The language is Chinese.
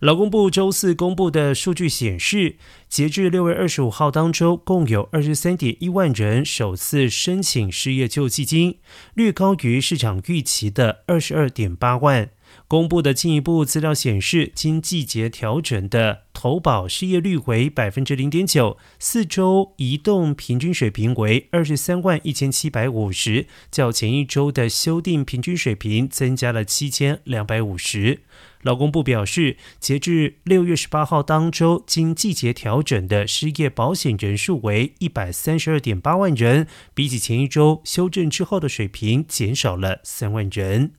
劳工部周四公布的数据显示，截至六月二十五号当周，共有二十三点一万人首次申请失业救济金，略高于市场预期的二十二点八万。公布的进一步资料显示，经季节调整的投保失业率为百分之零点九，四周移动平均水平为二十三万一千七百五十，较前一周的修订平均水平增加了七千两百五十。劳工部表示，截至六月十八号当周，经季节调整的失业保险人数为一百三十二点八万人，比起前一周修正之后的水平减少了三万人。